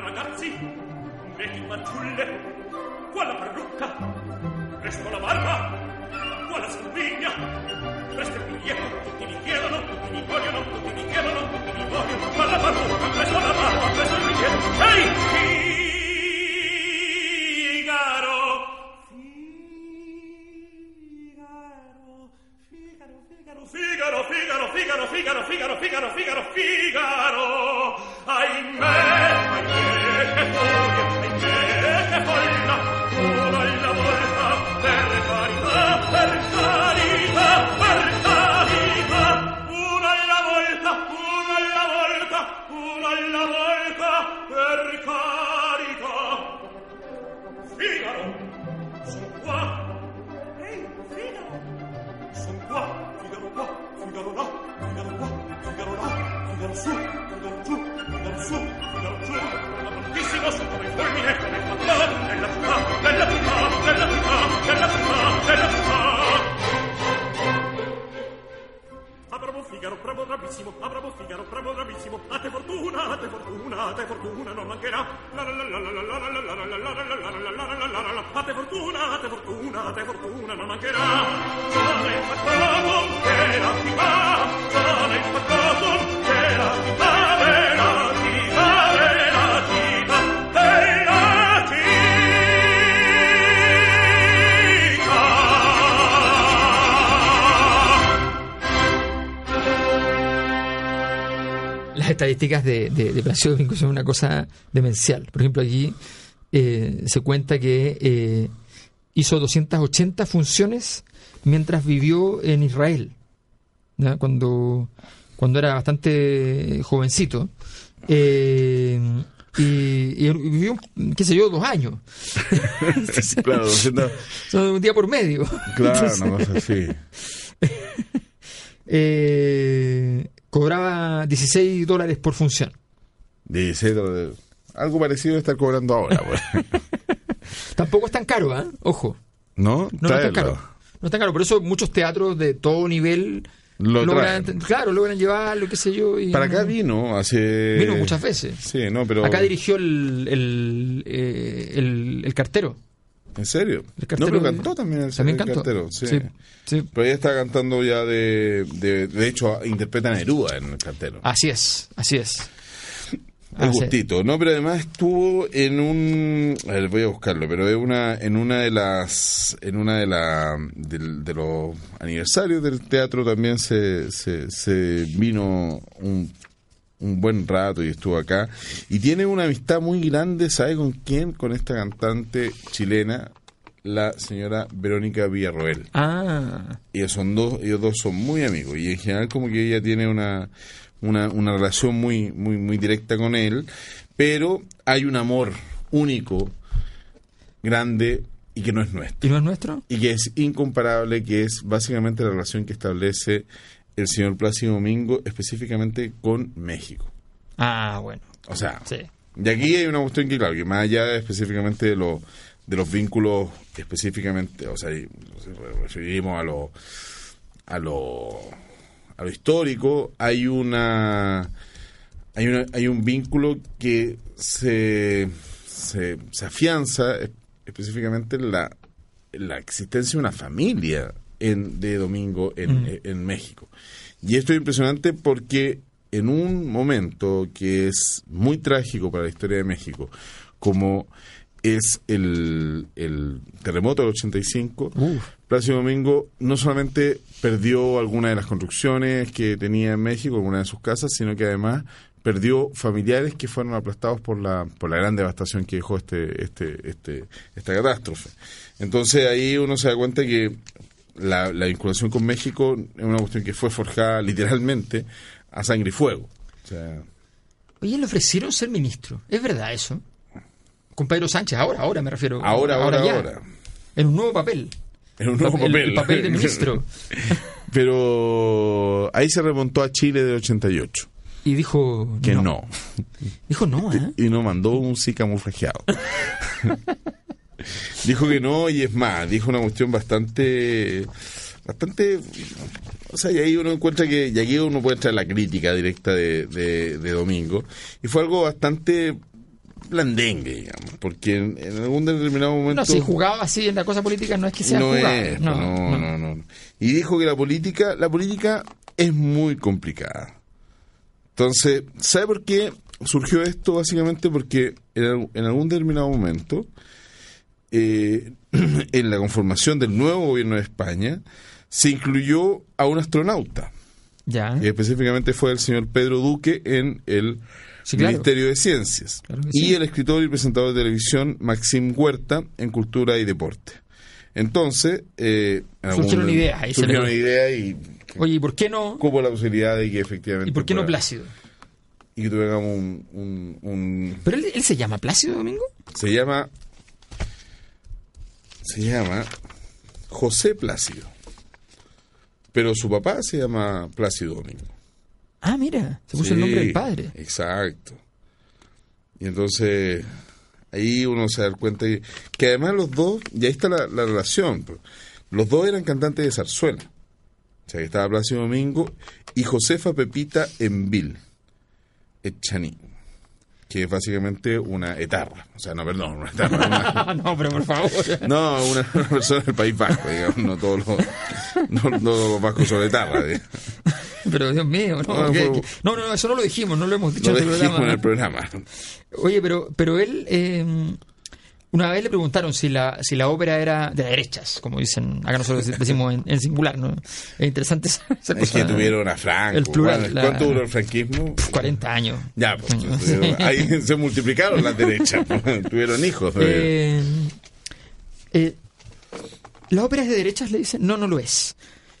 ragazzi vedi fanciulle qua la parrucca presto la barba qua la scompigna presto il biglietto tutti mi chiedono tutti mi vogliono. Estadísticas de, de, de Domingo son una cosa demencial. Por ejemplo, aquí eh, se cuenta que eh, hizo 280 funciones mientras vivió en Israel, cuando cuando era bastante jovencito. Eh, y, y vivió, qué sé yo, dos años. (laughs) claro, 200, (laughs) Son un día por medio. claro, Entonces, una cosa así. (laughs) eh, cobraba 16 dólares por función. 16 dólares. Algo parecido a estar cobrando ahora, pues. (laughs) Tampoco es tan caro, ¿ah? Ojo. ¿No? No, no es tan caro. No es tan caro. Por eso muchos teatros de todo nivel Lo logran, traen. claro, logran llevarlo, qué sé yo. y Para acá vino hace... Vino muchas veces. Sí, no, pero... Acá dirigió el, el, eh, el, el cartero. ¿En serio? El cartero no, pero de- cantó también el, También el cantó. cartero. Sí. Sí, sí. Pero ella está cantando ya de... De, de hecho, interpreta a Neruda en el cartero. Así es, así es. El Ah, sí. gustito, ¿no? Pero además estuvo en un... A ver, voy a buscarlo, pero es una, en una de las... En una de, la, del- de los aniversarios del teatro también se, se, se vino un, un buen rato y estuvo acá. Y tiene una amistad muy grande, ¿sabe con quién? Con esta cantante chilena, la señora Verónica Villarroel. Ah, Ellos son dos, ellos dos son muy amigos y en general como que ella tiene una, una, una relación muy, muy, muy directa con él, pero hay un amor único, grande y que no es nuestro. ¿y no es nuestro? Y que es incomparable, que es básicamente la relación que establece el señor Plácido Domingo específicamente con México. Ah, bueno. O sea, Sí. y aquí hay una cuestión que, claro, que más allá específicamente de, lo, de los vínculos específicamente, o sea, referimos a lo, a lo, a lo histórico, hay una, hay una, hay un vínculo que se, se, se afianza es- específicamente en la, en la existencia de una familia en, de Domingo en, Mm. en México. Y esto es impresionante porque en un momento que es muy trágico para la historia de México, como es el, el terremoto del 85, Uf. Plácido Domingo no solamente perdió algunas de las construcciones que tenía en México, algunas de sus casas, sino que además perdió familiares que fueron aplastados por la, por la gran devastación que dejó este, este, este, esta catástrofe. Entonces ahí uno se da cuenta que la, la vinculación con México es una cuestión que fue forjada literalmente a sangre y fuego. O sea, Oye, le ofrecieron ser ministro. ¿Es verdad eso? Con Pedro Sánchez, ahora, ahora me refiero. ahora, ahora, ya. ahora. En un nuevo papel. En un nuevo El- papel. El papel de ministro. (laughs) Pero ahí se remontó a Chile del 88. Y dijo. Que no. Dijo no, (laughs) ¿eh? y nos mandó un sí camuflajeado. (laughs) dijo que no y es más, dijo una cuestión bastante bastante o sea y ahí uno encuentra que y aquí uno puede entrar en la crítica directa de, de, de Domingo y fue algo bastante blandengue digamos porque en, en algún determinado momento No, si jugaba así en la cosa política no es que sea no es, no, no, no, no. Y dijo que la política, la política es muy complicada. Entonces, ¿sabe por qué surgió esto? Básicamente porque en algún determinado momento, eh, (clears throat) en la conformación del nuevo gobierno de España, se incluyó a un astronauta. Ya. Y específicamente fue el señor Pedro Duque en el Sí, claro. Ministerio de Ciencias. Claro y el escritor y presentador de televisión Maxim Huerta en Cultura y Deporte. Entonces, eh, Surgieron algún- ideas, ahí se surgieron le- ideas y Oye, ¿y por qué no? hubo la posibilidad de que efectivamente. ¿Y por qué no Plácido? Y que tuviéramos un, un- un- ¿Pero él, él se llama Plácido Domingo? Se llama. Se llama José Plácido. Pero su papá se llama Plácido Domingo. Ah, mira, se puso el nombre del padre. Exacto. Y entonces ahí uno se da cuenta que, que además los dos, y ahí está la, la relación, pues. los dos eran cantantes de zarzuela. O sea, que estaba Plácido Domingo y Josefa Pepita Envil, Echaní, que es básicamente una etarra. O sea, no, perdón, una etarra. una- (laughs) no, pero por favor. no, una, una persona del País Vasco, digamos, no todos los, no, no todos los vascos son etarras. digamos. Pero Dios mío, no, No, ¿qué- fue- qué? no, no, eso no lo dijimos, no lo hemos dicho No en lo este dijimos en el programa. Oye, pero, pero él, eh, una vez le preguntaron si la, si la ópera era de derechas, como dicen, acá nosotros (laughs) decimos en, en singular, ¿no? Es interesante esa, esa Es que tuvieron a Franco. El plural, ¿Cuánto la- ¿Cuánto duró el franquismo? 40 años. Ya, pues, tuvieron- ahí (laughs) se multiplicaron las derechas. pues, tuvieron hijos. pues. Eh, eh, ¿La ópera es de derechas? Le dicen. No, no lo es.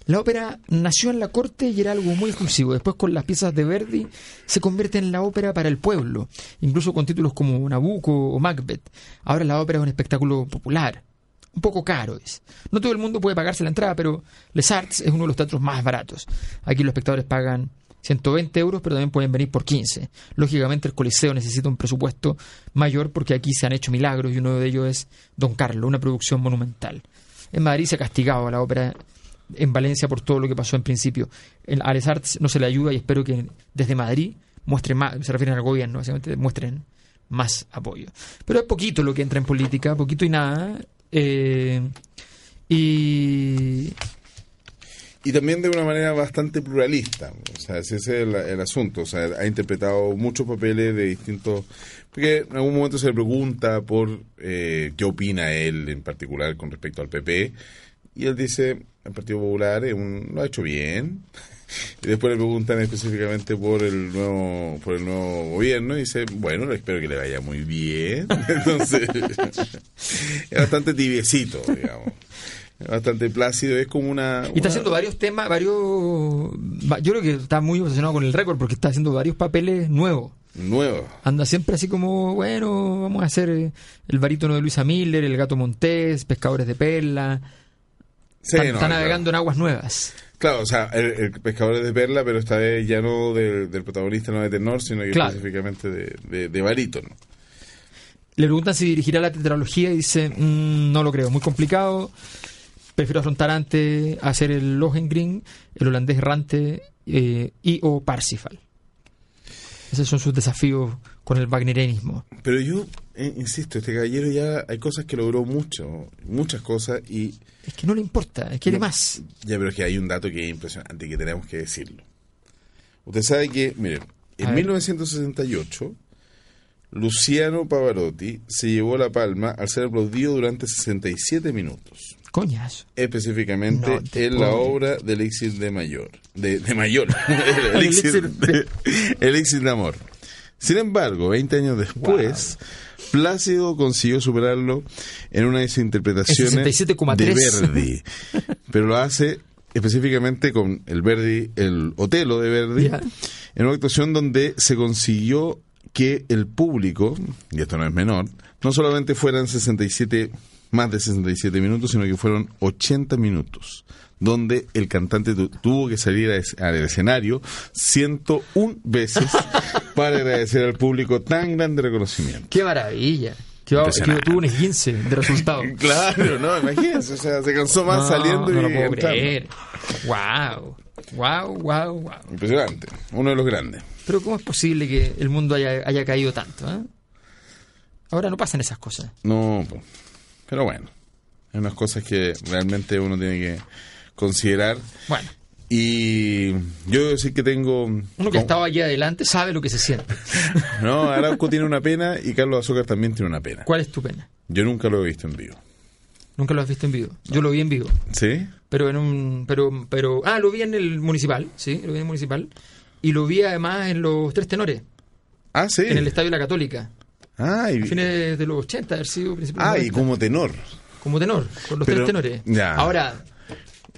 La ópera nació en la corte y era algo muy exclusivo. Después, con las piezas de Verdi, se convierte en la ópera para el pueblo, incluso con títulos como Nabucco o Macbeth. Ahora la ópera es un espectáculo popular. Un poco caro es. No todo el mundo puede pagarse la entrada, pero Les Arts es uno de los teatros más baratos. Aquí los espectadores pagan 120 euros, pero también pueden venir por 15. Lógicamente el Coliseo necesita un presupuesto mayor porque aquí se han hecho milagros y uno de ellos es Don Carlo, una producción monumental. En Madrid se ha castigado a la ópera en Valencia por todo lo que pasó en principio. Les Arts no se le ayuda y espero que desde Madrid muestren más, se refieren al gobierno, básicamente muestren más apoyo. Pero es poquito lo que entra en política, poquito y nada. eh, y Y también de una manera bastante pluralista. O sea, ese es el, el asunto. O sea, ha interpretado muchos papeles de distintos... Porque en algún momento se le pregunta por eh, qué opina él en particular con respecto al PP. Y él dice, el Partido Popular es un- lo ha hecho bien. Y después le preguntan específicamente por el nuevo por el nuevo gobierno y dice, bueno, espero que le vaya muy bien. (laughs) Entonces, es bastante tibiecito, digamos. Es bastante plácido, es como una... Y está una- haciendo varios temas, varios. va- Yo creo que está muy obsesionado con el récord porque está haciendo varios papeles nuevos. Nuevo. Anda siempre así como, bueno, vamos a hacer eh, el barítono de Luisa Miller, el gato Montés, Pescadores de Perla. Sí, está, no, está claro. navegando en aguas nuevas. Claro, o sea, el, el pescador es de perla, pero esta vez ya no del, del protagonista, no de tenor, sino que Claro. específicamente de, de, de barítono. Le preguntan si dirigirá la tetralogía y dice, "Mm, no lo creo, muy complicado. Prefiero afrontar antes hacer el Lohengrin, el holandés errante eh, y o Parsifal. Esos son sus desafíos con el wagnerianismo. Pero yo, eh, insisto, este caballero ya hay cosas que logró mucho, muchas cosas, y Es que no le importa, quiere No. más. ya, pero es que hay un dato que es impresionante que tenemos que decirlo. Usted sabe que, mire, A en ver. 1968, Luciano Pavarotti se llevó la palma al ser aplaudido durante 67 minutos. Coñazo. específicamente No en la obra de Elixir de Mayor. De, de Mayor. (laughs) (laughs) El Elixir, de- Elixir de Amor. Sin embargo, 20 años después, Plácido consiguió superarlo en una de sus interpretaciones En 67,3. de Verdi. Pero lo hace específicamente con el Verdi, el Otelo de Verdi, en una actuación donde se consiguió que el público, y esto no es menor, no solamente fueran 67, más de 67 minutos, sino que fueron 80 minutos, donde el cantante tu- tuvo que salir a es- al escenario 101 veces (laughs) para agradecer al público tan grande reconocimiento. Qué maravilla. Que, va- que tuvo un esguince de resultado. (laughs) Claro, no, imagínense, o sea, se cansó más No, saliendo no y lo puedo creer. Wow. Wow, wow, wow. Impresionante, uno de los grandes. Pero ¿cómo es posible que el mundo haya, haya caído tanto? eh? Ahora no pasan esas cosas. No, pero bueno, hay unas cosas que realmente uno tiene que considerar. Bueno, Y yo decir que tengo... uno que como- estado allí adelante sabe lo que se siente. (laughs) No, Arauco tiene una pena y Carlos Azúcar también tiene una pena. ¿Cuál es tu pena? Yo nunca lo he visto en vivo. Nunca lo has visto en vivo. Yo lo vi en vivo. ¿Sí? Pero en un. Pero, pero. Ah, lo vi en el municipal. Sí, lo vi en el municipal. Y lo vi además en los tres tenores. Ah, sí. En el Estadio de la Católica. Ah, y, A fines de los 80, haber sido principios de ah, y 90. como tenor. como tenor, con los Pero- tres tenores. ya. Ahora,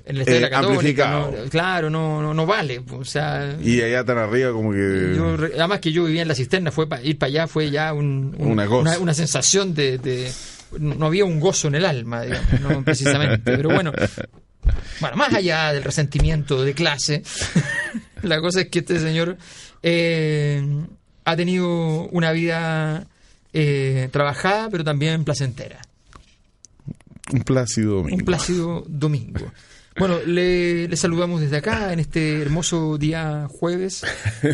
el Estadio Eh, de la Católica, amplificado. no- claro, no, no, no vale. O sea, Y allá tan arriba como que... yo además que yo vivía en la cisterna, fue pa- ir para allá fue ya un- un- Una cosa. una sensación de, de- no había un gozo en el alma, digamos, no (laughs) precisamente. Pero bueno, bueno, más allá del resentimiento de clase, (laughs) la cosa es que este señor eh, ha tenido una vida eh, trabajada, pero también placentera. Un plácido domingo. Un plácido domingo. Bueno, le, le saludamos desde acá en este hermoso día jueves,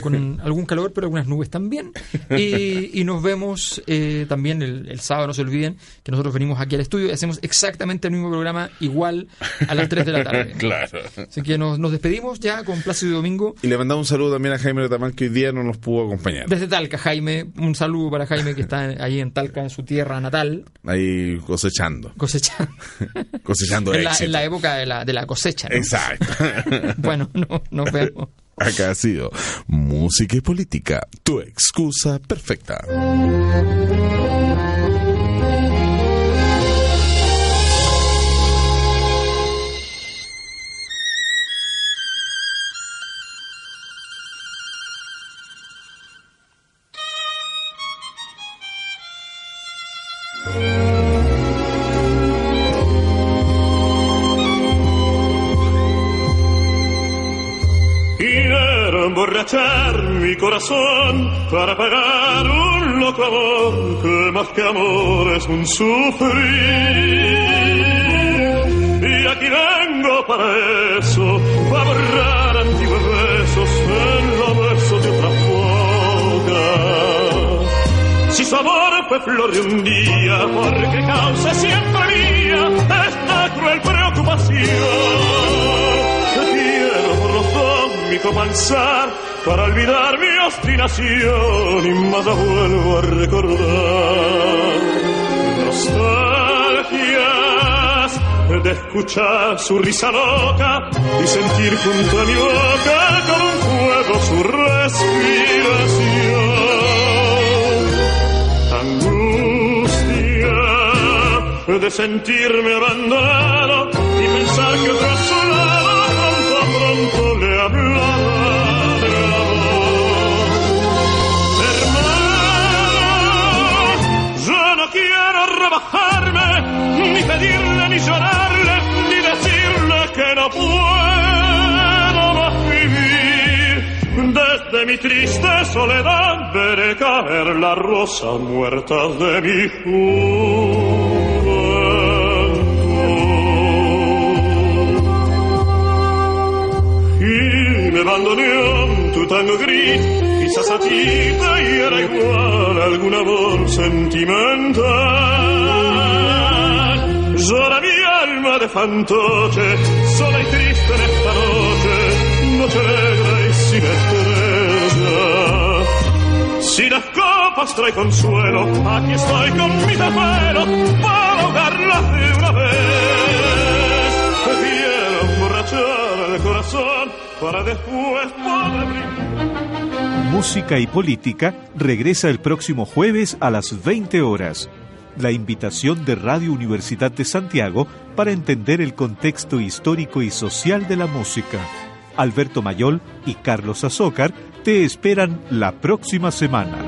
con (laughs) algún calor, pero algunas nubes también. Y, y nos vemos eh, también el, el sábado, no se olviden, que nosotros venimos aquí al estudio y hacemos exactamente el mismo programa, igual a las 3 de la tarde. (laughs) Claro. Así que nos, nos despedimos ya con Plácido Domingo. Y le mandamos un saludo también a Jaime Retamán, que hoy día no nos pudo acompañar. Desde Talca, Jaime, un saludo para Jaime que está ahí en Talca, en su tierra natal, Ahí cosechando. cosechando. (laughs) Cosechando en, la, éxito. en la época de la, de la cosecha. ¿no? Exacto. (laughs) Bueno, no, nos vemos. Acá ha sido Música y Política, tu excusa perfecta. Mi corazón para pagar un loco amor que más que amor es un sufrir. Y aquí vengo para eso, para borrar antiguos besos en los besos de otra boca. Si su amor fue flor de un día, porque causa siempre mía esta cruel preocupación. Dos comenzar para olvidar mi obstinación y más la vuelvo a recordar. Nostalgias de escuchar su risa loca y sentir junto a mi boca como un fuego su respiración angustia de sentirme abandonado y pensar que otro a quiero rebajarme, ni pedirle, ni llorarle, ni decirle que no puedo más vivir. Desde mi triste soledad veré caer las rosas muertas de mi juventud. Y me bandoneón tu tango gris, quizás a ti te hiera igual algún amor sentimental. Llora mi alma de fantoche, sola y triste en esta noche, noche negra y sin estrella. Si las copas trae consuelo, aquí estoy con mi desvelo para ahogarlas de una vez. Quiero emborrachar el corazón para después poder brindar. Música y Política regresa el próximo jueves a las 20 horas. La invitación de Radio Universidad de Santiago para entender el contexto histórico y social de la música. Alberto Mayol y Carlos Azócar te esperan la próxima semana.